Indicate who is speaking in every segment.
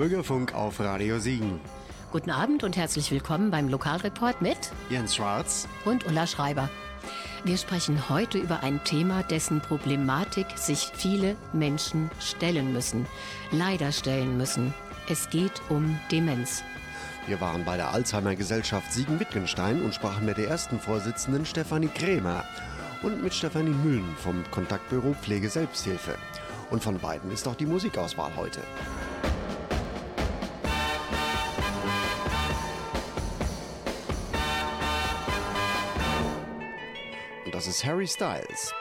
Speaker 1: Bürgerfunk auf Radio Siegen.
Speaker 2: Guten Abend und herzlich willkommen beim Lokalreport mit
Speaker 1: Jens Schwarz
Speaker 2: und Ulla Schreiber. Wir sprechen heute über ein Thema, dessen Problematik sich viele Menschen stellen müssen, leider stellen müssen. Es geht um Demenz.
Speaker 1: Wir waren bei der Alzheimer Gesellschaft Siegen-Wittgenstein und sprachen mit der ersten Vorsitzenden Stefanie Krämer und mit Stefanie Müllen vom Kontaktbüro Pflege Selbsthilfe. Und von beiden ist auch die Musikauswahl heute. Das ist Harry Styles.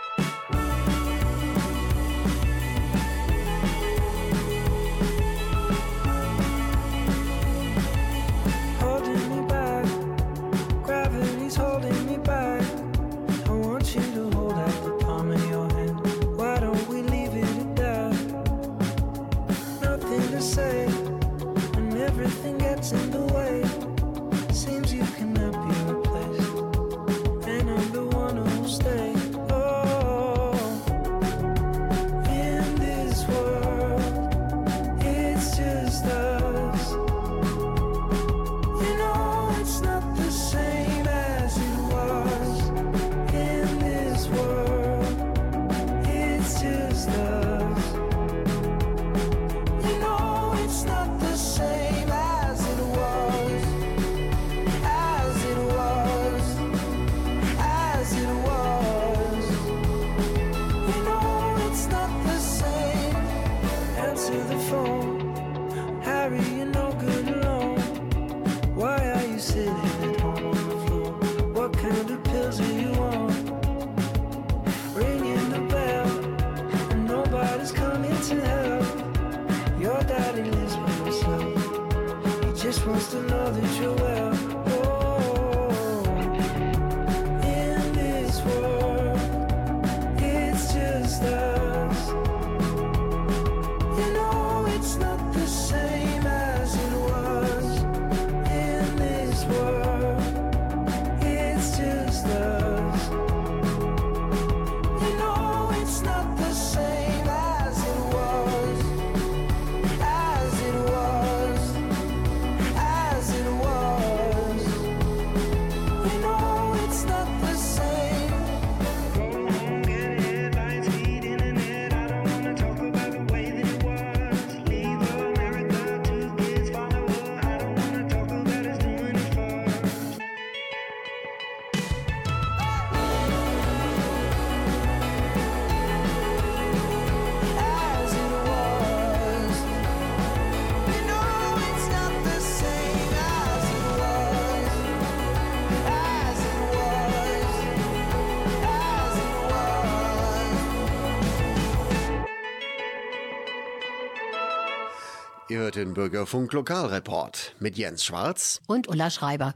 Speaker 1: Ihr hört den Bürgerfunk Lokalreport mit Jens Schwarz.
Speaker 2: und Ulla Schreiber.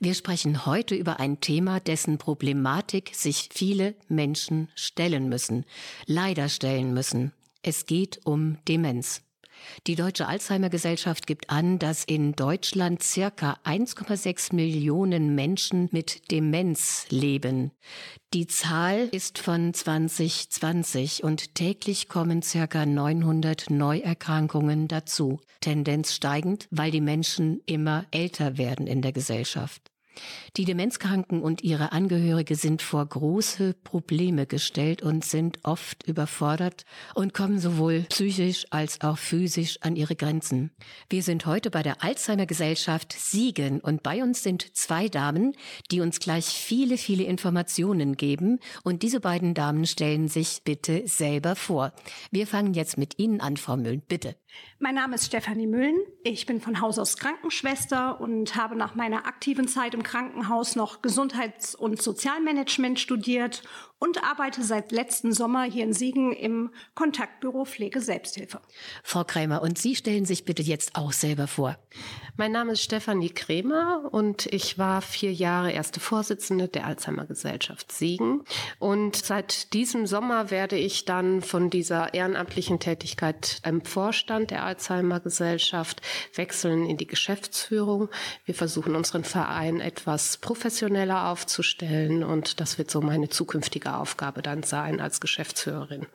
Speaker 2: Wir sprechen heute über ein Thema, dessen Problematik sich viele Menschen stellen müssen, leider stellen müssen. Es geht um Demenz. Die Deutsche Alzheimer Gesellschaft gibt an, dass in Deutschland circa 1,6 Millionen Menschen mit Demenz leben. Die Zahl ist von 2020 und täglich kommen circa 900 Neuerkrankungen dazu. Tendenz steigend, weil die Menschen immer älter werden in der Gesellschaft. Die Demenzkranken und ihre Angehörige sind vor große Probleme gestellt und sind oft überfordert und kommen sowohl psychisch als auch physisch an ihre Grenzen. Wir sind heute bei der Alzheimer Gesellschaft Siegen und bei uns sind zwei Damen, die uns gleich viele, viele Informationen geben und diese beiden Damen stellen sich bitte selber vor. Wir fangen jetzt mit Ihnen an, Frau Mühlen, bitte.
Speaker 3: Mein Name ist Stefanie Müllen. Ich bin von Haus aus Krankenschwester und habe nach meiner aktiven Zeit im Krankenhaus noch Gesundheits- und Sozialmanagement studiert und arbeite seit letzten Sommer hier in Siegen im Kontaktbüro Pflege Selbsthilfe.
Speaker 2: Frau Krämer, und Sie stellen sich bitte jetzt auch selber vor.
Speaker 4: Mein Name ist Stefanie Krämer und ich war vier Jahre erste Vorsitzende der Alzheimer Gesellschaft Siegen. Und seit diesem Sommer werde ich dann von dieser ehrenamtlichen Tätigkeit im Vorstand der Alzheimer Gesellschaft wechseln in die Geschäftsführung. Wir versuchen unseren Verein etwas professioneller aufzustellen und das wird so meine zukünftige Aufgabe dann sein als Geschäftsführerin.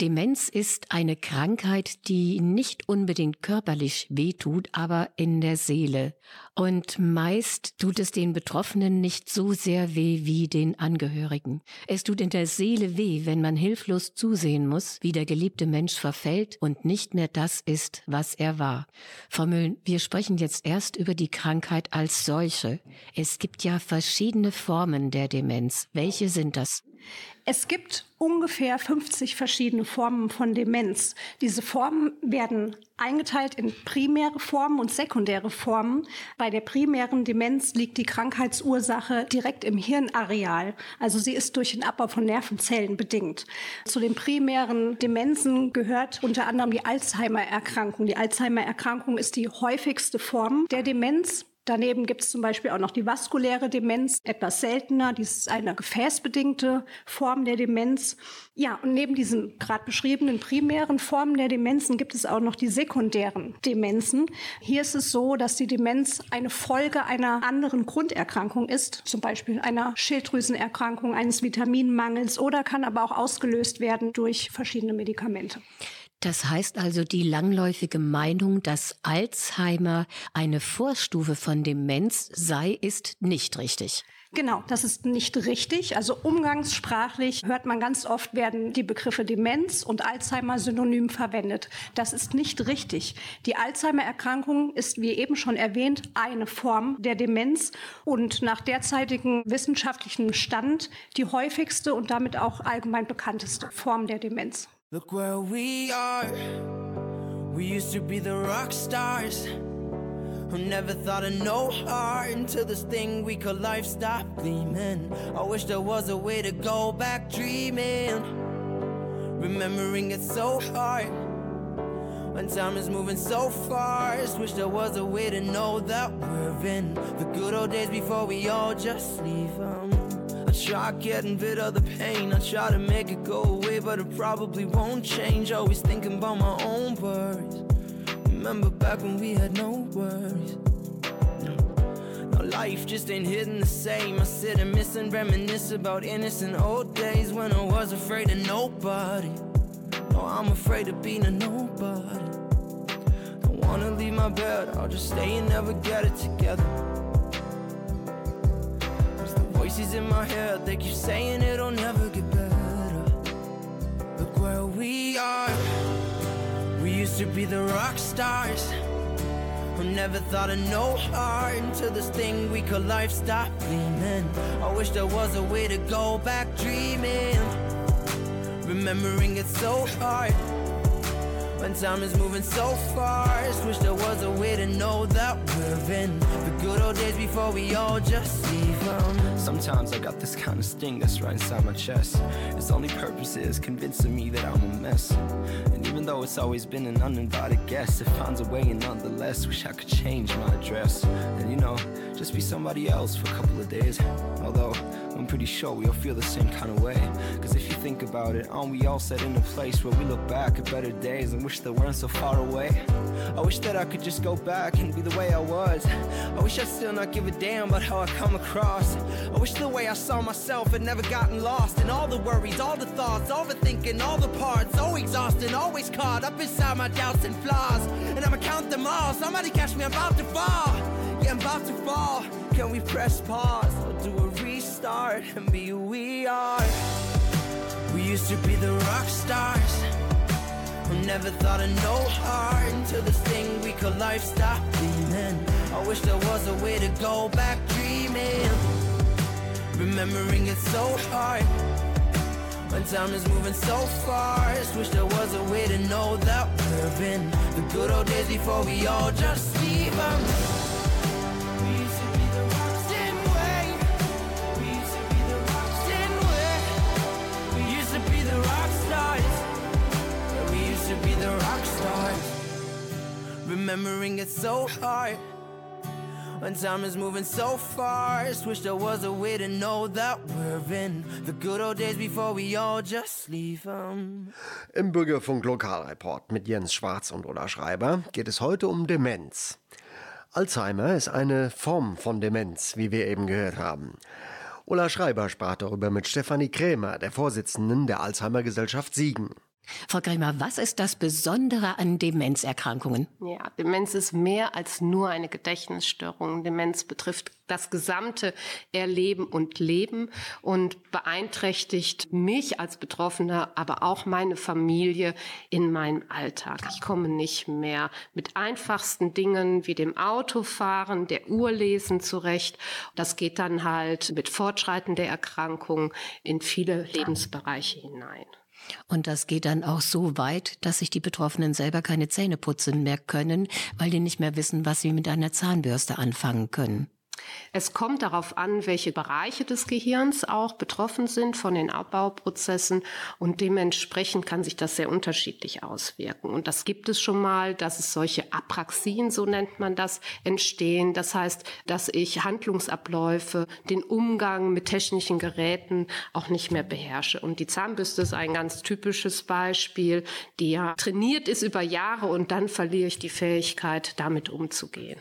Speaker 2: Demenz ist eine Krankheit, die nicht unbedingt körperlich wehtut, aber in der Seele. Und meist tut es den Betroffenen nicht so sehr weh wie den Angehörigen. Es tut in der Seele weh, wenn man hilflos zusehen muss, wie der geliebte Mensch verfällt und nicht mehr das ist, was er war. Frau Mühlen, wir sprechen jetzt erst über die Krankheit als solche. Es gibt ja verschiedene Formen der Demenz. Welche sind das?
Speaker 3: Es gibt ungefähr 50 verschiedene Formen von Demenz. Diese Formen werden eingeteilt in primäre Formen und sekundäre Formen. Bei der primären Demenz liegt die Krankheitsursache direkt im Hirnareal. Also sie ist durch den Abbau von Nervenzellen bedingt. Zu den primären Demenzen gehört unter anderem die Alzheimer-Erkrankung. Die Alzheimer-Erkrankung ist die häufigste Form der Demenz. Daneben gibt es zum Beispiel auch noch die vaskuläre Demenz, etwas seltener. Dies ist eine gefäßbedingte Form der Demenz. Ja, und neben diesen gerade beschriebenen primären Formen der Demenzen gibt es auch noch die sekundären Demenzen. Hier ist es so, dass die Demenz eine Folge einer anderen Grunderkrankung ist, zum Beispiel einer Schilddrüsenerkrankung, eines Vitaminmangels oder kann aber auch ausgelöst werden durch verschiedene Medikamente.
Speaker 2: Das heißt also, die langläufige Meinung, dass Alzheimer eine Vorstufe von Demenz sei, ist nicht richtig.
Speaker 3: Genau, das ist nicht richtig. Also umgangssprachlich hört man ganz oft, werden die Begriffe Demenz und Alzheimer synonym verwendet. Das ist nicht richtig. Die Alzheimer-Erkrankung ist, wie eben schon erwähnt, eine Form der Demenz und nach derzeitigem wissenschaftlichen Stand die häufigste und damit auch allgemein bekannteste Form der Demenz.
Speaker 5: Look where we are. We used to be the rock stars who never thought of no heart until this thing we call life stopped gleaming. I wish there was a way to go back dreaming. Remembering it's so hard when time is moving so fast. Wish there was a way to know that we're in the good old days before we all just leave try getting rid of the pain. I try to make it go away, but it probably won't change. Always thinking about my own worries. Remember back when we had no worries. Now life just ain't hitting the same. I sit and miss and reminisce about innocent old days when I was afraid of nobody. No, I'm afraid of being a nobody. Don't wanna leave my bed, I'll just stay and never get it together. Voices in my head, they keep saying it'll never get better. Look where we are. We used to be the rock stars. Who never thought of no heart until this thing we call life stopped gleaming. I wish there was a way to go back dreaming. Remembering it's so hard. When time is moving so fast, wish there was a way to know that we're in the good old days before we all just leave. Sometimes I got this kind of sting that's right inside my chest. Its only purpose is convincing me that I'm a mess. And even though it's always been an uninvited guest, it finds a way, and nonetheless, wish I could change my address. And you know, just be somebody else for a couple of days. Although, I'm pretty sure we all feel the same kind of way. Cause if you think about it, aren't we all set in a place where we look back at better days and wish they weren't so far away? I wish that I could just go back and be the way I was. I wish I'd still not give a damn about how I come across. I wish the way I saw myself had never gotten lost in all the worries, all the thoughts, all the thinking, all the parts. So exhausting, always caught up inside my doubts and flaws. And I'ma count them all. Somebody catch me, I'm about to fall. I'm about to fall. Can we press pause or do a restart and be who we are? We used to be the rock stars who never thought of no heart until this thing we call life stopped gleaming. I wish there was a way to go back dreaming. Remembering it's so hard when time is moving so fast. Wish there was a way to know that we're in the good old days before we all just leave. Remembering it's so hard. When time is moving so fast, wish there was a way to know that we're in the good old days before we all just leave them.
Speaker 1: Im Bürgerfunk Lokalreport mit Jens Schwarz und Ola Schreiber geht es heute um Demenz. Alzheimer ist eine Form von Demenz, wie wir eben gehört haben. Ola Schreiber sprach darüber mit Stefanie Krämer, der Vorsitzenden der Alzheimer Gesellschaft Siegen.
Speaker 2: Frau Grimmer, was ist das Besondere an Demenzerkrankungen?
Speaker 4: Ja, Demenz ist mehr als nur eine Gedächtnisstörung. Demenz betrifft das gesamte Erleben und Leben und beeinträchtigt mich als Betroffener, aber auch meine Familie in meinem Alltag. Ich komme nicht mehr mit einfachsten Dingen wie dem Autofahren, der Uhr lesen zurecht. Das geht dann halt mit Fortschreiten der Erkrankung in viele Lebensbereiche hinein.
Speaker 2: Und das geht dann auch so weit, dass sich die Betroffenen selber keine Zähne putzen mehr können, weil die nicht mehr wissen, was sie mit einer Zahnbürste anfangen können.
Speaker 4: Es kommt darauf an, welche Bereiche des Gehirns auch betroffen sind von den Abbauprozessen und dementsprechend kann sich das sehr unterschiedlich auswirken. Und das gibt es schon mal, dass es solche Apraxien, so nennt man das, entstehen. Das heißt, dass ich Handlungsabläufe, den Umgang mit technischen Geräten auch nicht mehr beherrsche. Und die Zahnbürste ist ein ganz typisches Beispiel, die ja trainiert ist über Jahre und dann verliere ich die Fähigkeit, damit umzugehen.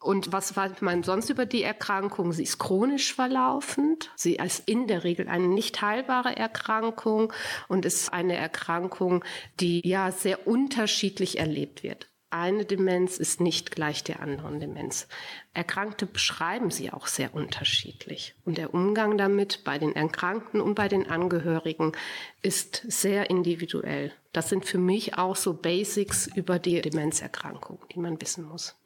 Speaker 4: Und was weiß man sonst über die Erkrankung? Sie ist chronisch verlaufend. Sie ist in der Regel eine nicht heilbare Erkrankung und ist eine Erkrankung, die ja sehr unterschiedlich erlebt wird. Eine Demenz ist nicht gleich der anderen Demenz. Erkrankte beschreiben sie auch sehr unterschiedlich. Und der Umgang damit bei den Erkrankten und bei den Angehörigen ist sehr individuell. Das sind für mich auch so Basics über die Demenzerkrankung, die man wissen muss.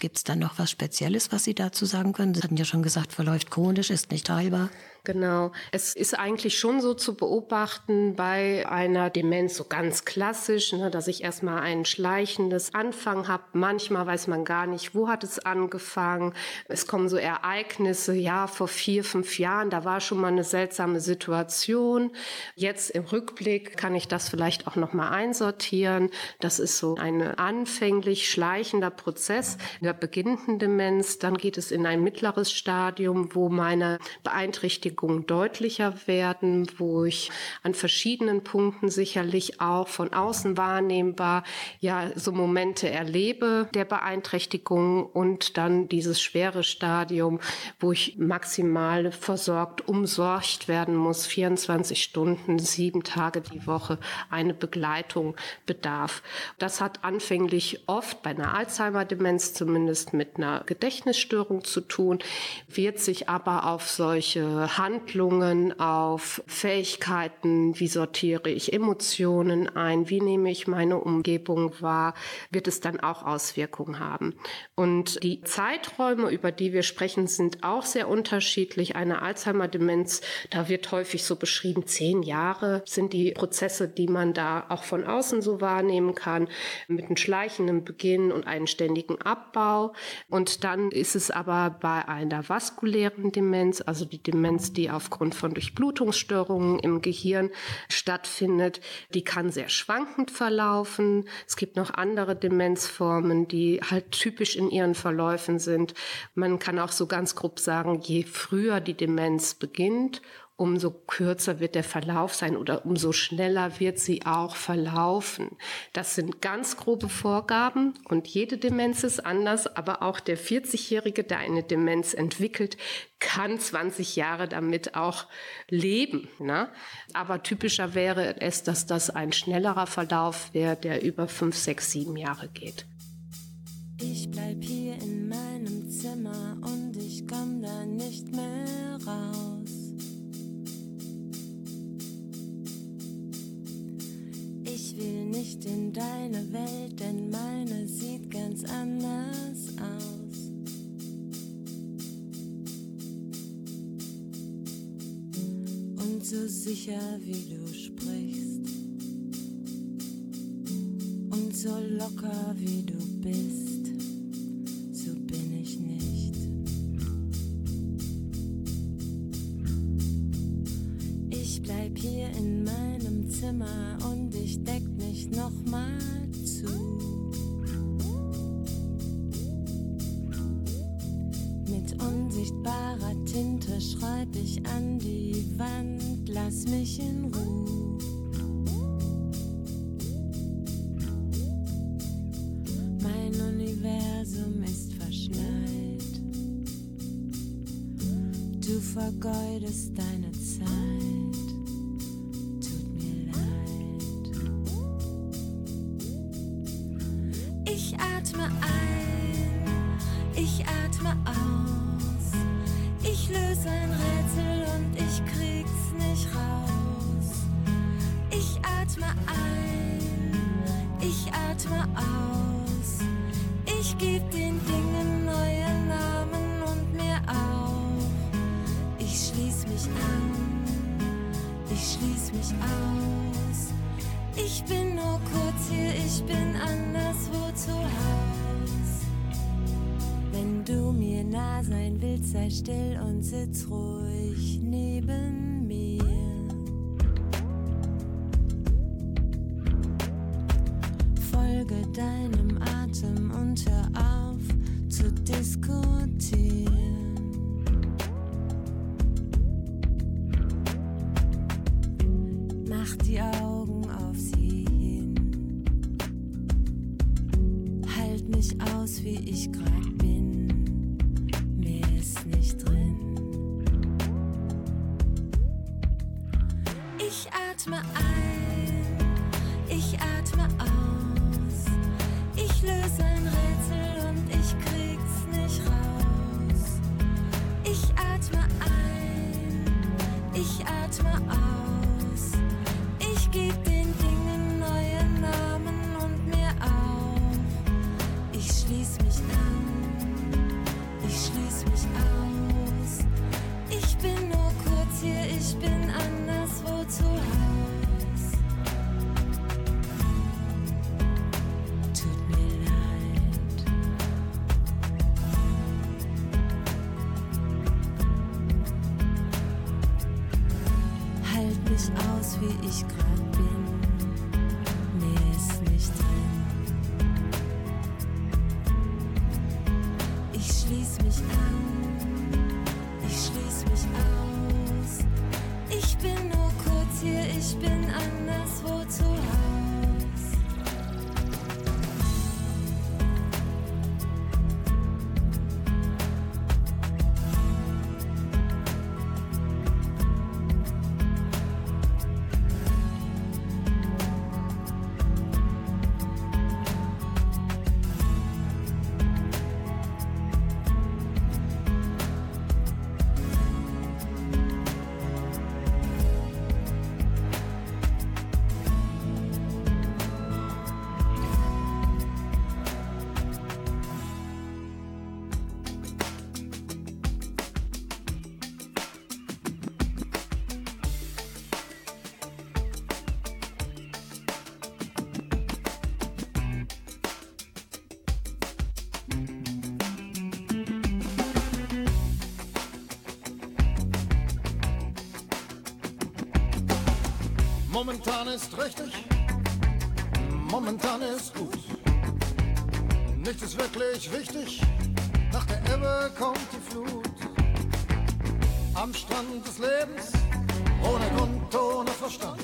Speaker 2: Gibt es da noch was Spezielles, was Sie dazu sagen können? Sie hatten ja schon gesagt, verläuft chronisch, ist nicht heilbar.
Speaker 4: Genau. Es ist eigentlich schon so zu beobachten bei einer Demenz, so ganz klassisch, ne, dass ich erstmal ein schleichendes Anfang habe. Manchmal weiß man gar nicht, wo hat es angefangen. Es kommen so Ereignisse, ja, vor vier, fünf Jahren, da war schon mal eine seltsame Situation. Jetzt im Rückblick kann ich das vielleicht auch nochmal einsortieren. Das ist so ein anfänglich schleichender Prozess der beginnenden Demenz. Dann geht es in ein mittleres Stadium, wo meine Beeinträchtigung Beschäftigung deutlicher werden, wo ich an verschiedenen Punkten sicherlich auch von außen wahrnehmbar ja so Momente erlebe der Beeinträchtigung und dann dieses schwere Stadium, wo ich maximal versorgt, umsorgt werden muss, 24 Stunden, sieben Tage die Woche eine Begleitung bedarf. Das hat anfänglich oft bei einer Alzheimer-Demenz zumindest mit einer Gedächtnisstörung zu tun, wird sich aber auf solche Handlungen, auf Fähigkeiten, wie sortiere ich Emotionen ein, wie nehme ich meine Umgebung wahr, wird es dann auch Auswirkungen haben. Und die Zeiträume, über die wir sprechen, sind auch sehr unterschiedlich. Eine Alzheimer-Demenz, da wird häufig so beschrieben, zehn Jahre sind die Prozesse, die man da auch von außen so wahrnehmen kann, mit einem schleichenden Beginn und einem ständigen Abbau. Und dann ist es aber bei einer vaskulären Demenz, also die Demenz die aufgrund von Durchblutungsstörungen im Gehirn stattfindet. Die kann sehr schwankend verlaufen. Es gibt noch andere Demenzformen, die halt typisch in ihren Verläufen sind. Man kann auch so ganz grob sagen, je früher die Demenz beginnt, umso kürzer wird der Verlauf sein oder umso schneller wird sie auch verlaufen. Das sind ganz grobe Vorgaben und jede Demenz ist anders, aber auch der 40-Jährige, der eine Demenz entwickelt, kann 20 Jahre damit auch leben. Ne? Aber typischer wäre es, dass das ein schnellerer Verlauf wäre, der über 5, 6, 7 Jahre geht.
Speaker 5: Ich bleib hier in meinem Zimmer und ich komm da nicht mehr nicht in deine Welt, denn meine sieht ganz anders aus. Und so sicher wie du sprichst und so locker wie du bist, Tinte schreib ich an die Wand, lass mich in Ruhe. Mein Universum ist verschneit. Du vergeudest deine
Speaker 6: Ich geb den Dingen neue Namen und mir auf. Ich schließ mich an, ich schließ mich aus. Ich bin nur kurz hier, ich bin anderswo zu Haus. Wenn du mir nah sein willst, sei still und sitz ruhig neben ich grad bin.
Speaker 7: Momentan ist richtig, momentan ist gut. Nichts ist wirklich wichtig, nach der Ebbe kommt die Flut. Am Strand des Lebens, ohne Grund, ohne Verstand.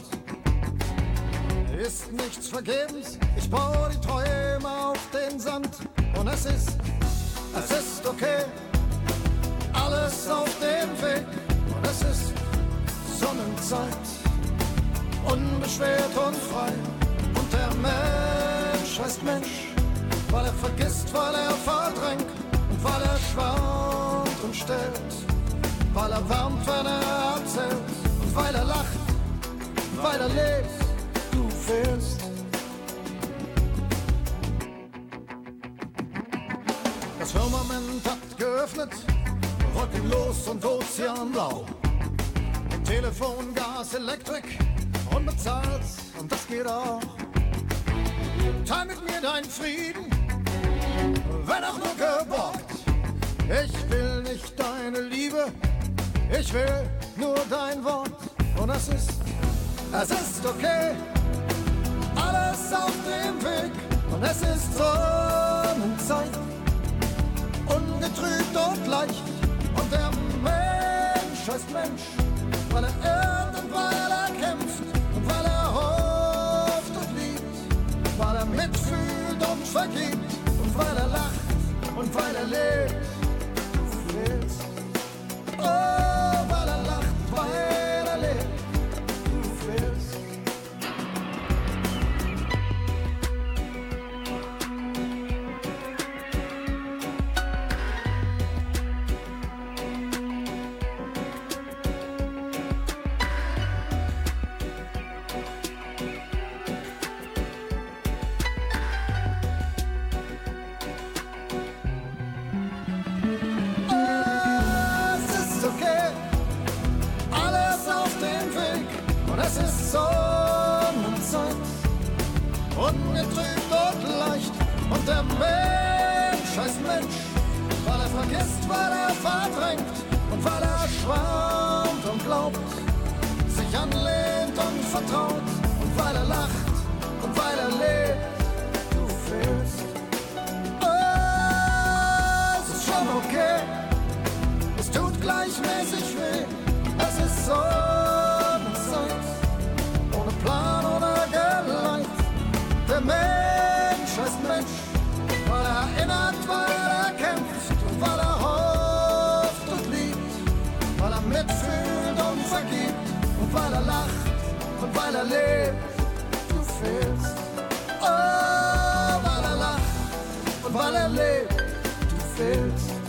Speaker 7: Ist nichts vergebens, ich baue die Träume auf den Sand. Und es ist, es ist okay, alles auf dem Weg. Und es ist Sonnenzeit unbeschwert und frei. Und der Mensch heißt Mensch, weil er vergisst, weil er verdrängt und weil er schwant und stellt, weil er wärmt, wenn er erzählt und weil er lacht, weil er lebt, du fehlst. Das Firmament hat geöffnet, wolkenlos und ozeanblau. Telefon, Gas, Elektrik, unbezahlt und das geht auch. Teil mit mir deinen Frieden, wenn auch nur geborgt. Ich will nicht deine Liebe, ich will nur dein Wort. Und es ist, es ist okay, alles auf dem Weg. Und es ist Sonnenzeit, ungetrübt und leicht. Und der Mensch heißt Mensch, weil er mitfühlt und weil er lacht und weil er lebt. Du fehlst. Oh, weil er lacht, weil ungetrübt und leicht. Und der Mensch heißt Mensch, weil er vergisst, weil er verdrängt und weil er schwant und glaubt, sich anlehnt und vertraut und weil er lacht und weil er lebt. Du fehlst. Es schon okay, es tut gleichmäßig weh. Es ist Sonnenzeit, weil er lacht und weil er lebt. Du fehlst, oh, weil er lacht und weil er lebt. Du fehlst.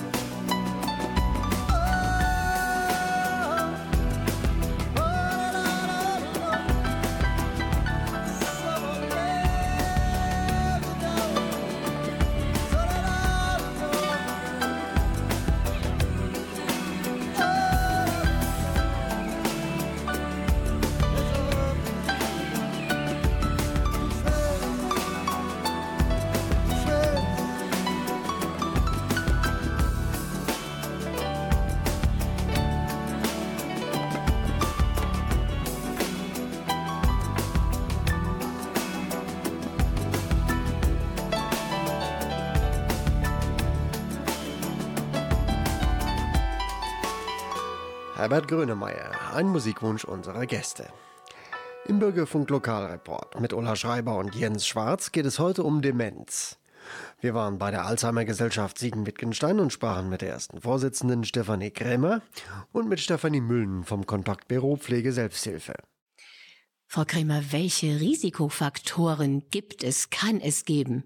Speaker 1: Herbert Grönemeyer, ein Musikwunsch unserer Gäste. Im Bürgerfunk Lokalreport mit Ulla Schreiber und Jens Schwarz geht es heute um Demenz. Wir waren bei der Alzheimer Gesellschaft Siegen-Wittgenstein und sprachen mit der ersten Vorsitzenden Stefanie Krämer und mit Stefanie Müllen vom Kontaktbüro Pflege Selbsthilfe.
Speaker 2: Frau Krämer, welche Risikofaktoren gibt es, kann es geben?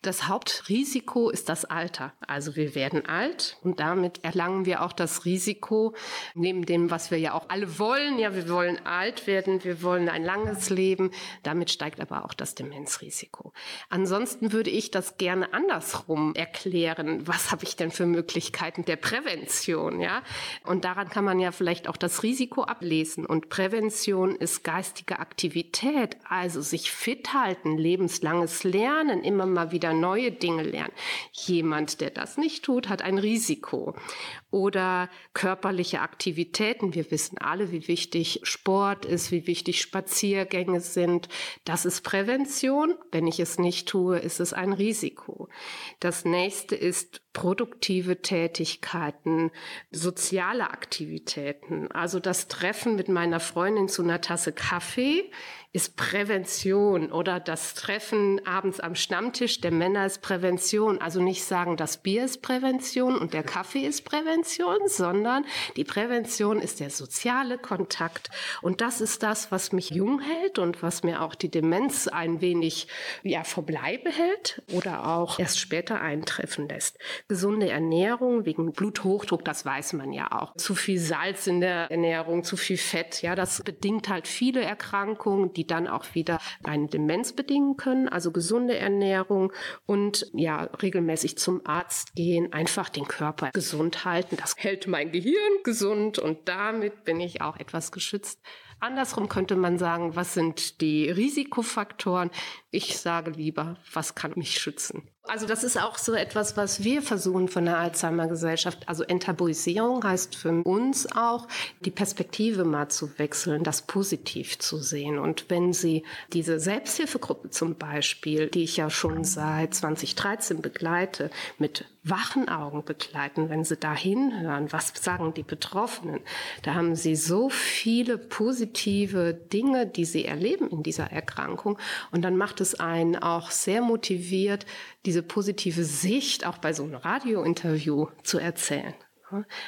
Speaker 4: Das Hauptrisiko ist das Alter. Also wir werden alt und damit erlangen wir auch das Risiko, neben dem, was wir ja auch alle wollen. Ja, wir wollen alt werden, wir wollen ein langes Leben. Damit steigt aber auch das Demenzrisiko. Ansonsten würde ich das gerne andersrum erklären. Was habe ich denn für Möglichkeiten der Prävention? Ja, und daran kann man ja vielleicht auch das Risiko ablesen. Und Prävention ist geistige Aktivität, also sich fit halten, lebenslanges Lernen, immer mal wieder neue Dinge lernen. Jemand, der das nicht tut, hat ein Risiko. Oder körperliche Aktivitäten. Wir wissen alle, wie wichtig Sport ist, wie wichtig Spaziergänge sind. Das ist Prävention. Wenn ich es nicht tue, ist es ein Risiko. Das nächste ist produktive Tätigkeiten, soziale Aktivitäten. Also das Treffen mit meiner Freundin zu einer Tasse Kaffee ist Prävention oder das Treffen abends am Stammtisch der Männer ist Prävention. Also nicht sagen, das Bier ist Prävention und der Kaffee ist Prävention, sondern die Prävention ist der soziale Kontakt. Und das ist das, was mich jung hält und was mir auch die Demenz ein wenig ja, verbleibe hält oder auch erst später eintreffen lässt. Gesunde Ernährung wegen Bluthochdruck, das weiß man ja auch. Zu viel Salz in der Ernährung, zu viel Fett, ja, das bedingt halt viele Erkrankungen, die dann auch wieder eine Demenz bedingen können. Also gesunde Ernährung und ja, regelmäßig zum Arzt gehen, einfach den Körper gesund halten. Das hält mein Gehirn gesund und damit bin ich auch etwas geschützt. Andersrum könnte man sagen, was sind die Risikofaktoren? Ich sage lieber, was kann mich schützen? Also das ist auch so etwas, was wir versuchen von der Alzheimer Gesellschaft. Also Enttabuisierung heißt für uns auch, die Perspektive mal zu wechseln, das positiv zu sehen. Und wenn Sie diese Selbsthilfegruppe zum Beispiel, die ich ja schon seit 2013 begleite, mit wachen Augen begleiten, wenn Sie da hinhören, was sagen die Betroffenen, da haben Sie so viele positive Dinge, die Sie erleben in dieser Erkrankung. Und dann macht es einen auch sehr motiviert, diese positive Sicht auch bei so einem Radiointerview zu erzählen.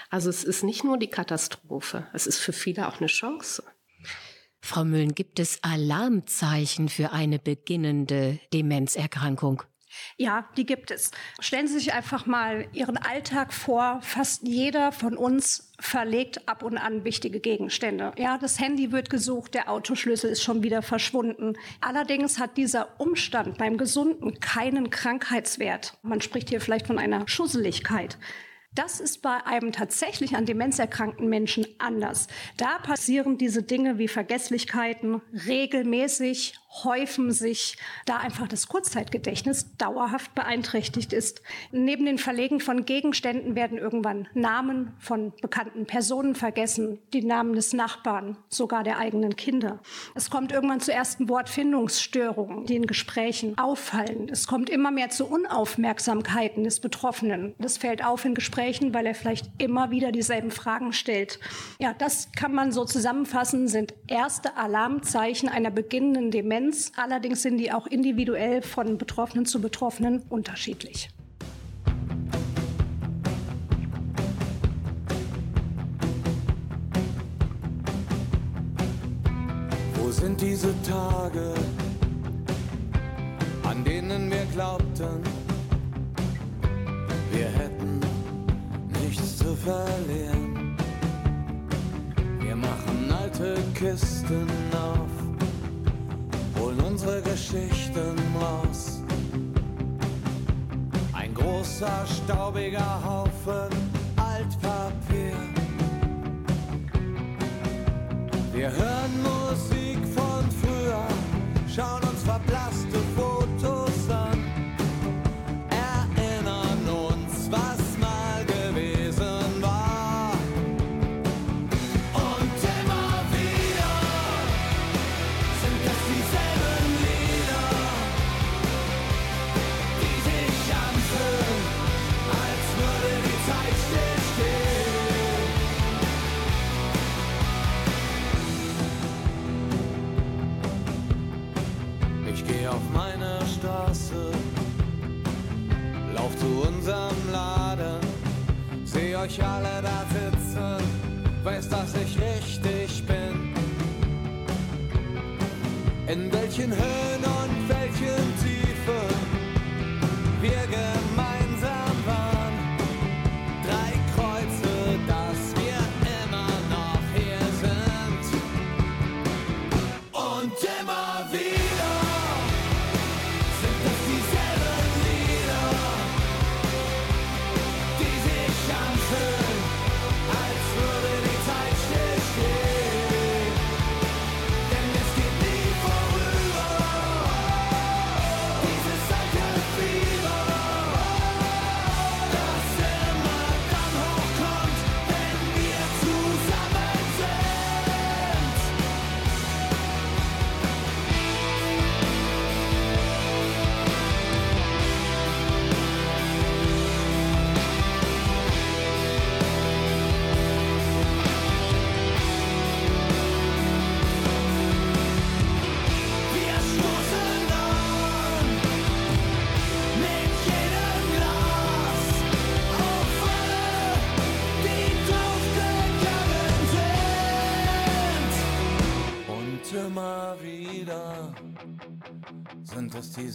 Speaker 4: Also es ist nicht nur die Katastrophe, es ist für viele auch eine Chance.
Speaker 2: Frau Müllen, gibt es Alarmzeichen für eine beginnende Demenzerkrankung?
Speaker 3: Ja, die gibt es. Stellen Sie sich einfach mal Ihren Alltag vor. Fast jeder von uns verlegt ab und an wichtige Gegenstände. Ja, das Handy wird gesucht, der Autoschlüssel ist schon wieder verschwunden. Allerdings hat dieser Umstand beim Gesunden keinen Krankheitswert. Man spricht hier vielleicht von einer Schusseligkeit. Das ist bei einem tatsächlich an Demenz erkrankten Menschen anders. Da passieren diese Dinge wie Vergesslichkeiten regelmäßig, häufen sich, da einfach das Kurzzeitgedächtnis dauerhaft beeinträchtigt ist. Neben den Verlegen von Gegenständen werden irgendwann Namen von bekannten Personen vergessen, die Namen des Nachbarn, sogar der eigenen Kinder. Es kommt irgendwann zu ersten Wortfindungsstörungen, die in Gesprächen auffallen. Es kommt immer mehr zu Unaufmerksamkeiten des Betroffenen. Das fällt auf in Gesprächen, weil er vielleicht immer wieder dieselben Fragen stellt. Ja, das kann man so zusammenfassen, sind erste Alarmzeichen einer beginnenden Demenz Demenz. Allerdings sind die auch individuell von Betroffenen zu Betroffenen unterschiedlich.
Speaker 8: Wo sind diese Tage, an denen wir glaubten, wir hätten nichts zu verlieren? Wir machen alte Kisten auf holen unsere Geschichten raus. Ein großer, staubiger Haufen Altpapier. Wir hören Musik von früher, schauen uns verblasste euch alle da sitzen, weiß, dass ich richtig bin. In welchen Höhen und welchen Tiefen wir gemeinsam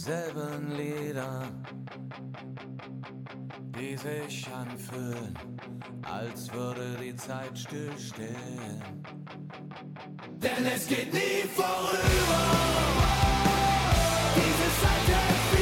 Speaker 8: dieselben Lieder, die sich anfühlen, als würde die Zeit stillstehen. Denn es geht nie vorüber. Dieses alte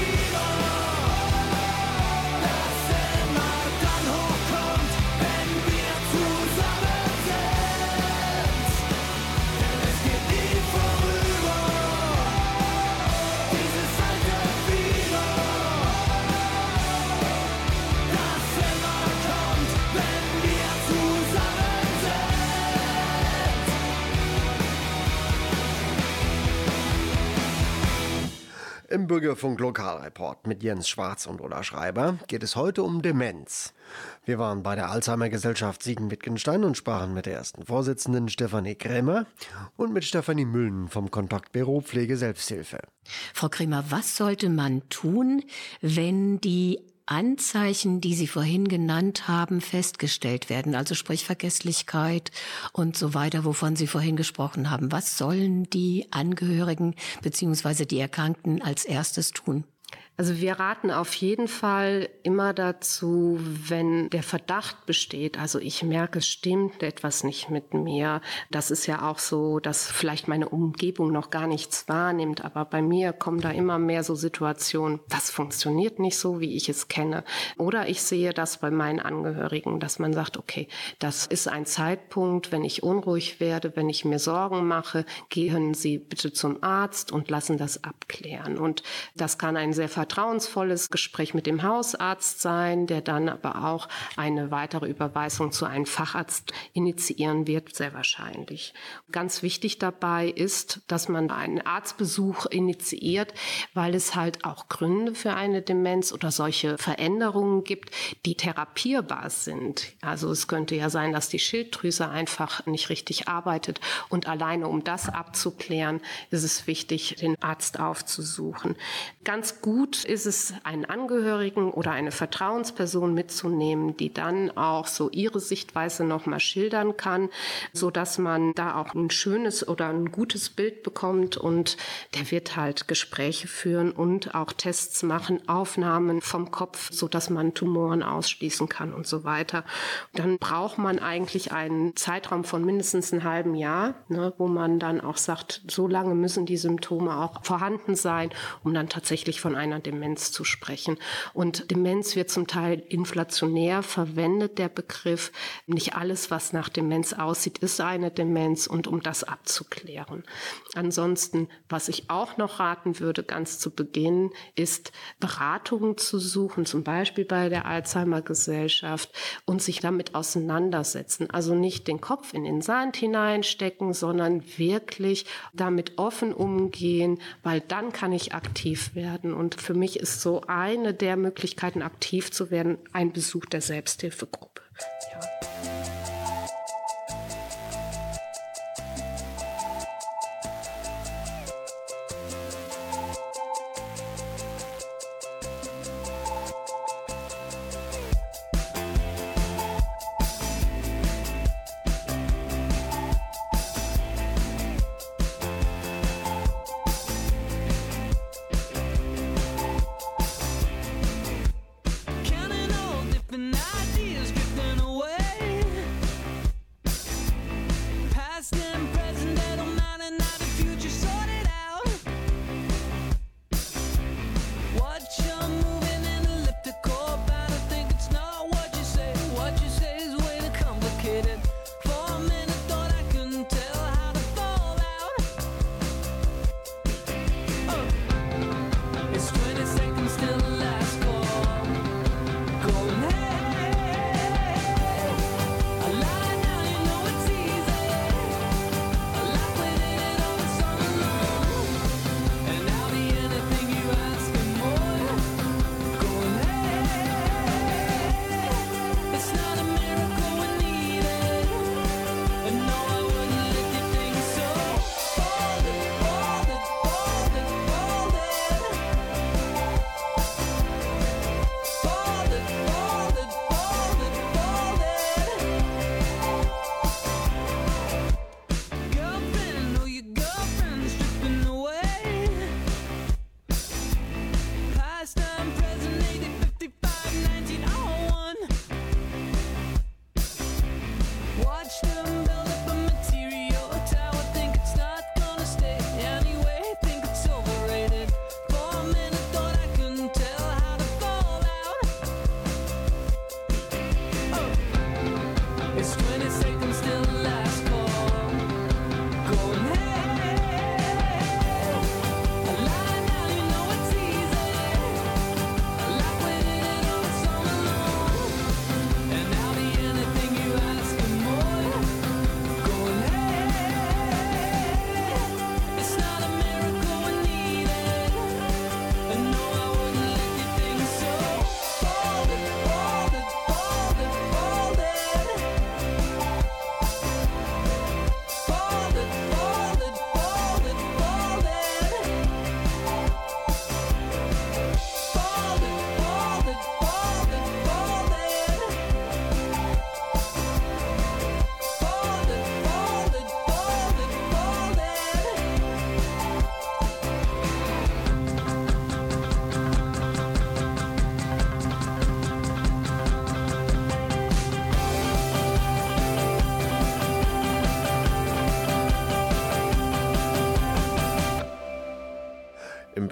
Speaker 1: Im Bürgerfunk Lokalreport mit Jens Schwarz und Ulla Schreiber geht es heute um Demenz. Wir waren bei der Alzheimer Gesellschaft Siegen-Wittgenstein und sprachen mit der ersten Vorsitzenden Stefanie Krämer und mit Stefanie Müllen vom Kontaktbüro Pflege Selbsthilfe.
Speaker 2: Frau Kremer, was sollte man tun, wenn die Anzeichen, die Sie vorhin genannt haben, festgestellt werden, also sprich Vergesslichkeit und so weiter, wovon Sie vorhin gesprochen haben. Was sollen die Angehörigen bzw. die Erkrankten als erstes tun?
Speaker 4: Also wir raten auf jeden Fall immer dazu, wenn der Verdacht besteht, also ich merke, es stimmt etwas nicht mit mir. Das ist ja auch so, dass vielleicht meine Umgebung noch gar nichts wahrnimmt, aber bei mir kommen da immer mehr so Situationen, das funktioniert nicht so, wie ich es kenne. Oder ich sehe das bei meinen Angehörigen, dass man sagt, okay, das ist ein Zeitpunkt, wenn ich unruhig werde, wenn ich mir Sorgen mache, gehen Sie bitte zum Arzt und lassen das abklären. Und das kann ein sehr vertrauensvolles Gespräch mit dem Hausarzt sein, der dann aber auch eine weitere Überweisung zu einem Facharzt initiieren wird, sehr wahrscheinlich. Ganz wichtig dabei ist, dass man einen Arztbesuch initiiert, weil es halt auch Gründe für eine Demenz oder solche Veränderungen gibt, die therapierbar sind. Also es könnte ja sein, dass die Schilddrüse einfach nicht richtig arbeitet und alleine um das abzuklären, ist es wichtig, den Arzt aufzusuchen. Ganz gut ist es, einen Angehörigen oder eine Vertrauensperson mitzunehmen, die dann auch so ihre Sichtweise nochmal schildern kann, so dass man da auch ein schönes oder ein gutes Bild bekommt und der wird halt Gespräche führen und auch Tests machen, Aufnahmen vom Kopf, so dass man Tumoren ausschließen kann und so weiter. Dann braucht man eigentlich einen Zeitraum von mindestens einem halben Jahr, ne, wo man dann auch sagt, so lange müssen die Symptome auch vorhanden sein, um dann tatsächlich von einer Demenz zu sprechen. Und Demenz wird zum Teil inflationär verwendet, der Begriff. Nicht alles, was nach Demenz aussieht, ist eine Demenz und um das abzuklären. Ansonsten, was ich auch noch raten würde, ganz zu Beginn, ist Beratungen zu suchen, zum Beispiel bei der Alzheimer Gesellschaft und sich damit auseinandersetzen. Also nicht den Kopf in den Sand hineinstecken, sondern wirklich damit offen umgehen, weil dann kann ich aktiv werden. Und für für mich ist so eine der Möglichkeiten, aktiv zu werden, ein Besuch der Selbsthilfegruppe. Ja.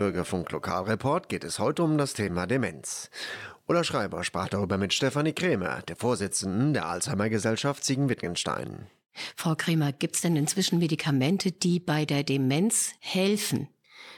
Speaker 1: Bürgerfunk Lokalreport geht es heute um das Thema Demenz. Ulla Schreiber sprach darüber mit Stefanie Krämer, der Vorsitzenden der Alzheimer Gesellschaft Siegen-Wittgenstein.
Speaker 2: Frau Krämer, gibt es denn inzwischen Medikamente, die bei der Demenz helfen?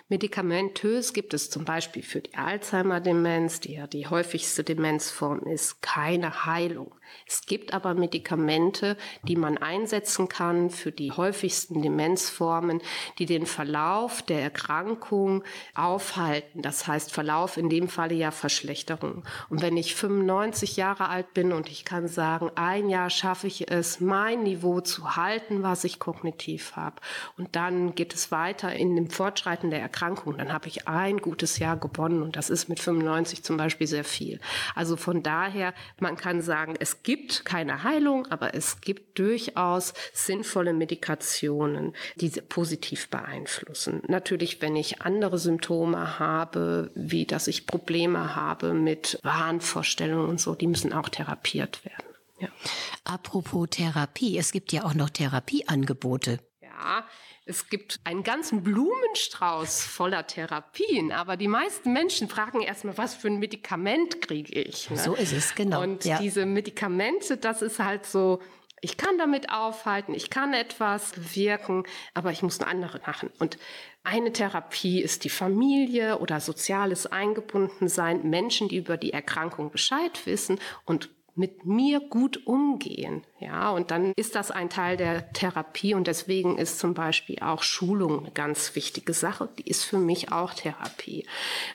Speaker 4: Medikamentös gibt es zum Beispiel für die Alzheimer-Demenz, die ja die häufigste Demenzform ist, keine Heilung. Es gibt aber Medikamente, die man einsetzen kann für die häufigsten Demenzformen, die den Verlauf der Erkrankung aufhalten. Das heißt Verlauf in dem Falle ja Verschlechterung. Und wenn ich 95 Jahre alt bin und ich kann sagen, ein Jahr schaffe ich es, mein Niveau zu halten, was ich kognitiv habe, und dann geht es weiter in dem Fortschreiten der Erkrankung, dann habe ich ein gutes Jahr gewonnen und das ist mit 95 zum Beispiel sehr viel. Also von daher, man kann sagen, es gibt keine Heilung, aber es gibt durchaus sinnvolle Medikationen, die positiv beeinflussen. Natürlich, wenn ich andere Symptome habe, wie dass ich Probleme habe mit Wahnvorstellungen und so, die müssen auch therapiert werden. Ja.
Speaker 2: Apropos Therapie, es gibt ja auch noch Therapieangebote.
Speaker 4: Ja, es gibt einen ganzen Blumenstrauß voller Therapien, aber die meisten Menschen fragen erstmal, was für ein Medikament kriege ich?
Speaker 2: Ne? So ist es, genau.
Speaker 4: Und
Speaker 2: ja.
Speaker 4: diese Medikamente, das ist halt so, ich kann damit aufhalten, ich kann etwas bewirken, aber ich muss eine andere machen. Und eine Therapie ist die Familie oder soziales Eingebundensein, Menschen, die über die Erkrankung Bescheid wissen und mit mir gut umgehen. Ja, und dann ist das ein Teil der Therapie und deswegen ist zum Beispiel auch Schulung eine ganz wichtige Sache. Die ist für mich auch Therapie.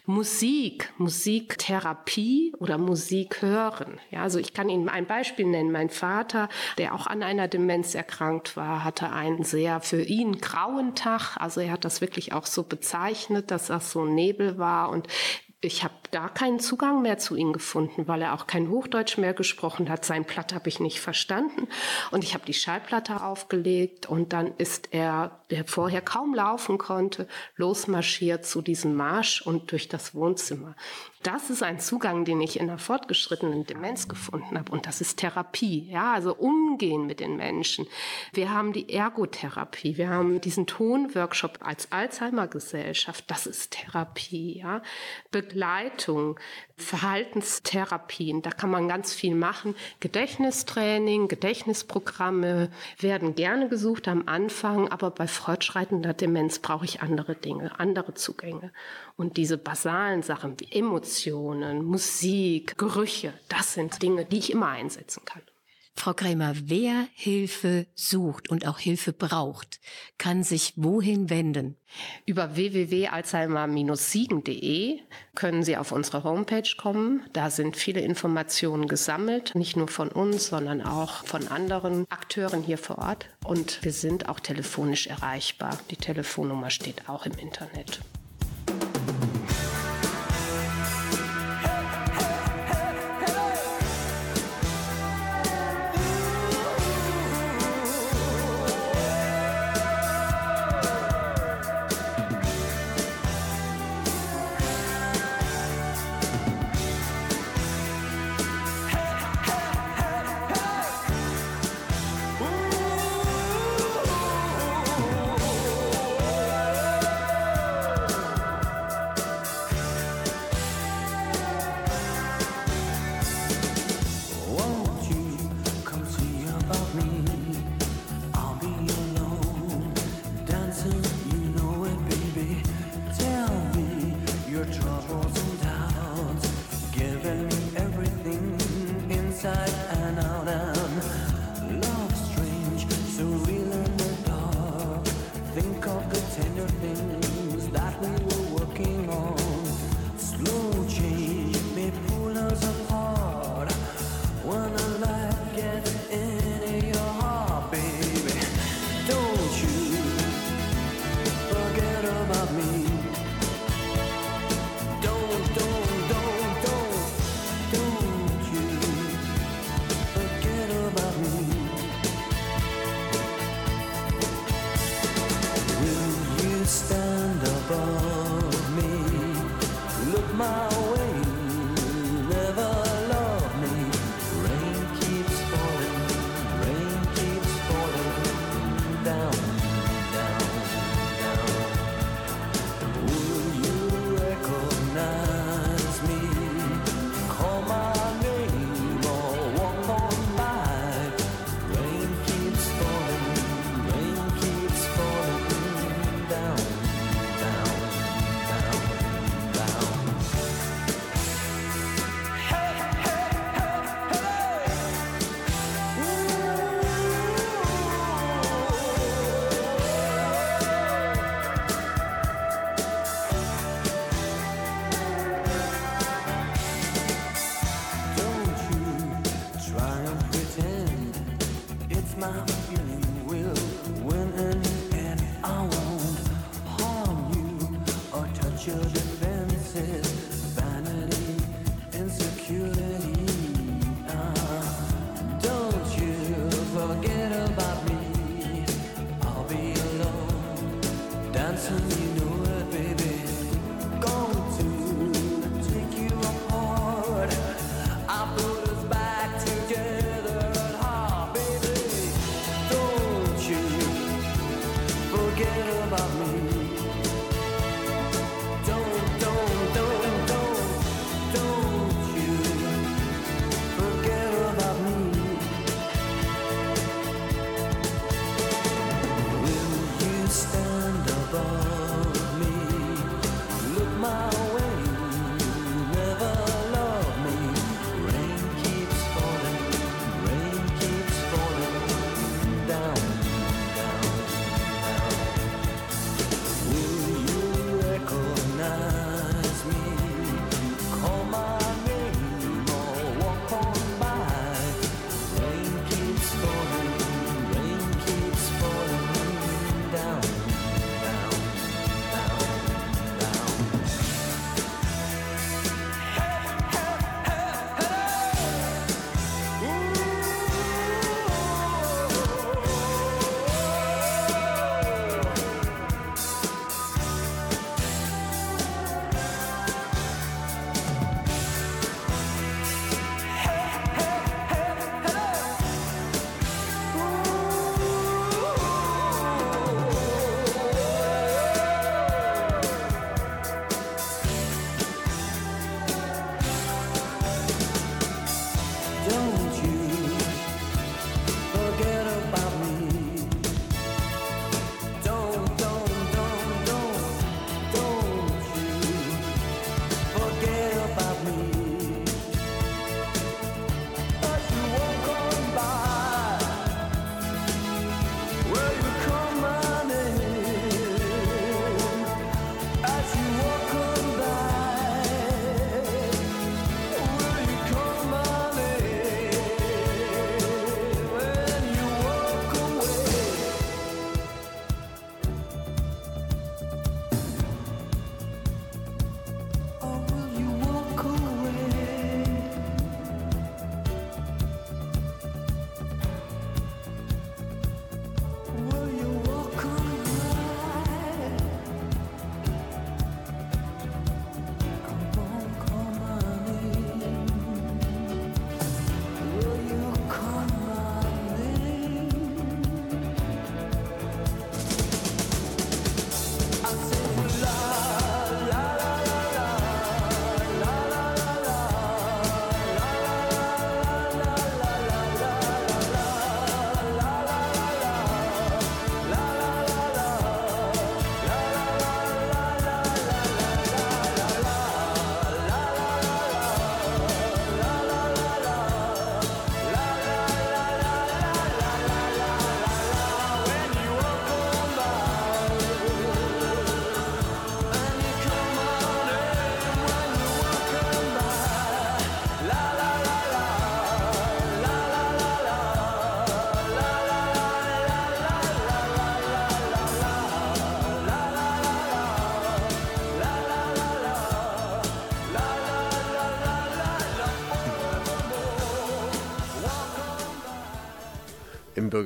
Speaker 4: Musik, Musiktherapie oder Musik hören. Ja, also ich kann Ihnen ein Beispiel nennen. Mein Vater, der auch an einer Demenz erkrankt war, hatte einen sehr für ihn grauen Tag. Also er hat das wirklich auch so bezeichnet, dass das so Nebel war und ich habe da keinen Zugang mehr zu ihm gefunden, weil er auch kein Hochdeutsch mehr gesprochen hat. Sein Platt habe ich nicht verstanden. Und ich habe die Schallplatte aufgelegt und dann ist er, der vorher kaum laufen konnte, losmarschiert zu diesem Marsch und durch das Wohnzimmer. Das ist ein Zugang, den ich in der fortgeschrittenen Demenz gefunden habe. Und das ist Therapie. Ja, also umgehen mit den Menschen. Wir haben die Ergotherapie. Wir haben diesen Tonworkshop als Alzheimer-Gesellschaft. Das ist Therapie. Ja, Begleitung, Verhaltenstherapien. Da kann man ganz viel machen. Gedächtnistraining, Gedächtnisprogramme werden gerne gesucht am Anfang. Aber bei fortschreitender Demenz brauche ich andere Dinge, andere Zugänge. Und diese basalen Sachen wie Emotionen, Musik, Gerüche, das sind Dinge, die ich immer einsetzen kann.
Speaker 2: Frau Krämer, wer Hilfe sucht und auch Hilfe braucht, kann sich wohin wenden?
Speaker 4: Über www.alzheimer-siegen.de können Sie auf unsere Homepage kommen. Da sind viele Informationen gesammelt, nicht nur von uns, sondern auch von anderen Akteuren hier vor Ort. Und wir sind auch telefonisch erreichbar. Die Telefonnummer steht auch im Internet.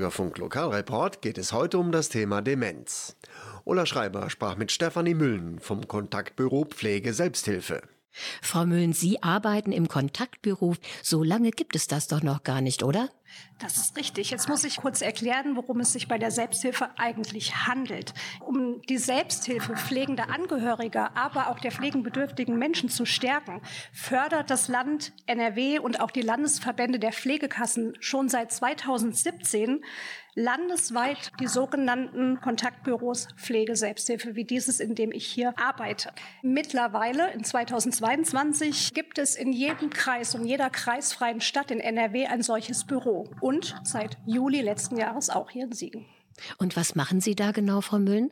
Speaker 1: Bürgerfunk Lokalreport geht es heute um das Thema Demenz. Ulla Schreiber sprach mit Stefanie Müllen vom Kontaktbüro Pflege Selbsthilfe.
Speaker 2: Frau Müllen, Sie arbeiten im Kontaktbüro. So lange gibt es das doch noch gar nicht, oder?
Speaker 3: Das ist richtig. Jetzt muss ich kurz erklären, worum es sich bei der Selbsthilfe eigentlich handelt. Um die Selbsthilfe pflegender Angehöriger, aber auch der pflegenbedürftigen Menschen zu stärken, fördert das Land NRW und auch die Landesverbände der Pflegekassen schon seit 2017 landesweit die sogenannten Kontaktbüros Pflege Selbsthilfe, wie dieses, in dem ich hier arbeite. Mittlerweile in 2022 gibt es in jedem Kreis und jeder kreisfreien Stadt in NRW ein solches Büro und seit Juli letzten Jahres auch hier in Siegen.
Speaker 2: Und was machen Sie da genau, Frau Müllen?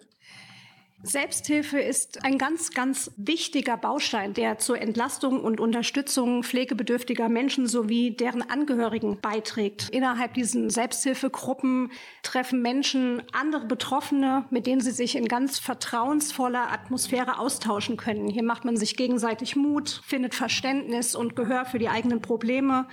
Speaker 3: Selbsthilfe ist ein ganz, ganz wichtiger Baustein, der zur Entlastung und Unterstützung pflegebedürftiger Menschen sowie deren Angehörigen beiträgt. Innerhalb diesen Selbsthilfegruppen treffen Menschen andere Betroffene, mit denen sie sich in ganz vertrauensvoller Atmosphäre austauschen können. Hier macht man sich gegenseitig Mut, findet Verständnis und Gehör für die eigenen Probleme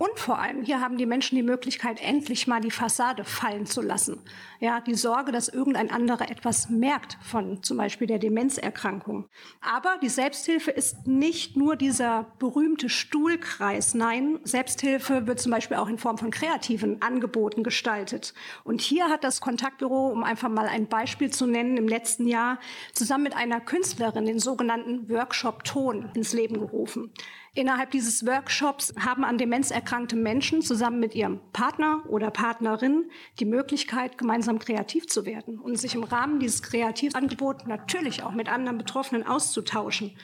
Speaker 3: und vor allem, hier haben die Menschen die Möglichkeit, endlich mal die Fassade fallen zu lassen. Ja, die Sorge, dass irgendein anderer etwas merkt von zum Beispiel der Demenzerkrankung. Aber die Selbsthilfe ist nicht nur dieser berühmte Stuhlkreis. Nein, Selbsthilfe wird zum Beispiel auch in Form von kreativen Angeboten gestaltet. Und hier hat das Kontaktbüro, um einfach mal ein Beispiel zu nennen, im letzten Jahr zusammen mit einer Künstlerin den sogenannten Workshop Ton ins Leben gerufen. Innerhalb dieses Workshops haben an Demenz erkrankte Menschen zusammen mit ihrem Partner oder Partnerin die Möglichkeit, gemeinsam kreativ zu werden und sich im Rahmen dieses Kreativangebots natürlich auch mit anderen Betroffenen auszutauschen.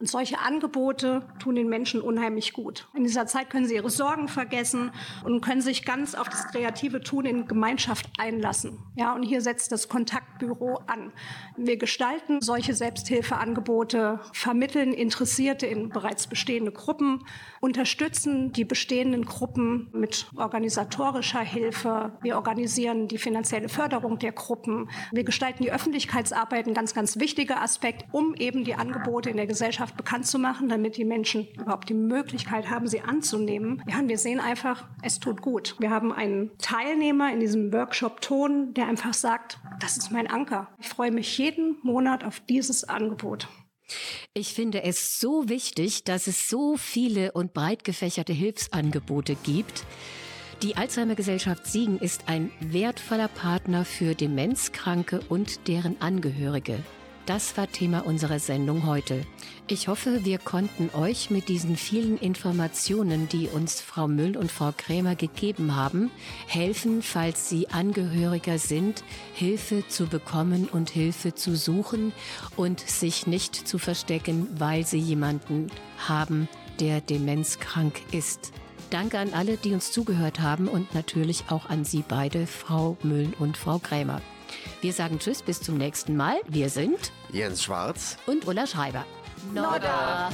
Speaker 3: Und solche Angebote tun den Menschen unheimlich gut. In dieser Zeit können sie ihre Sorgen vergessen und können sich ganz auf das kreative Tun in Gemeinschaft einlassen. Ja, und hier setzt das Kontaktbüro an. Wir gestalten solche Selbsthilfeangebote, vermitteln Interessierte in bereits bestehende Gruppen, unterstützen die bestehenden Gruppen mit organisatorischer Hilfe. Wir organisieren die finanzielle Förderung der Gruppen. Wir gestalten die Öffentlichkeitsarbeit, ein ganz, ganz wichtiger Aspekt, um eben die Angebote in der Gesellschaft Gesellschaft bekannt zu machen, damit die Menschen überhaupt die Möglichkeit haben, sie anzunehmen. Ja, und wir sehen einfach, es tut gut. Wir haben einen Teilnehmer in diesem Workshop Ton, der einfach sagt, das ist mein Anker. Ich freue mich jeden Monat auf dieses Angebot.
Speaker 2: Ich finde es so wichtig, dass es so viele und breit gefächerte Hilfsangebote gibt. Die Alzheimer Gesellschaft Siegen ist ein wertvoller Partner für Demenzkranke und deren Angehörige. Das war Thema unserer Sendung heute. Ich hoffe, wir konnten euch mit diesen vielen Informationen, die uns Frau Müll und Frau Krämer gegeben haben, helfen, falls Sie Angehöriger sind, Hilfe zu bekommen und Hilfe zu suchen und sich nicht zu verstecken, weil Sie jemanden haben, der demenzkrank ist. Danke an alle, die uns zugehört haben und natürlich auch an Sie beide, Frau Müll und Frau Krämer. Wir sagen Tschüss, bis zum nächsten Mal. Wir sind
Speaker 1: Jens Schwarz
Speaker 2: und Ulla Schreiber.
Speaker 3: Nodda.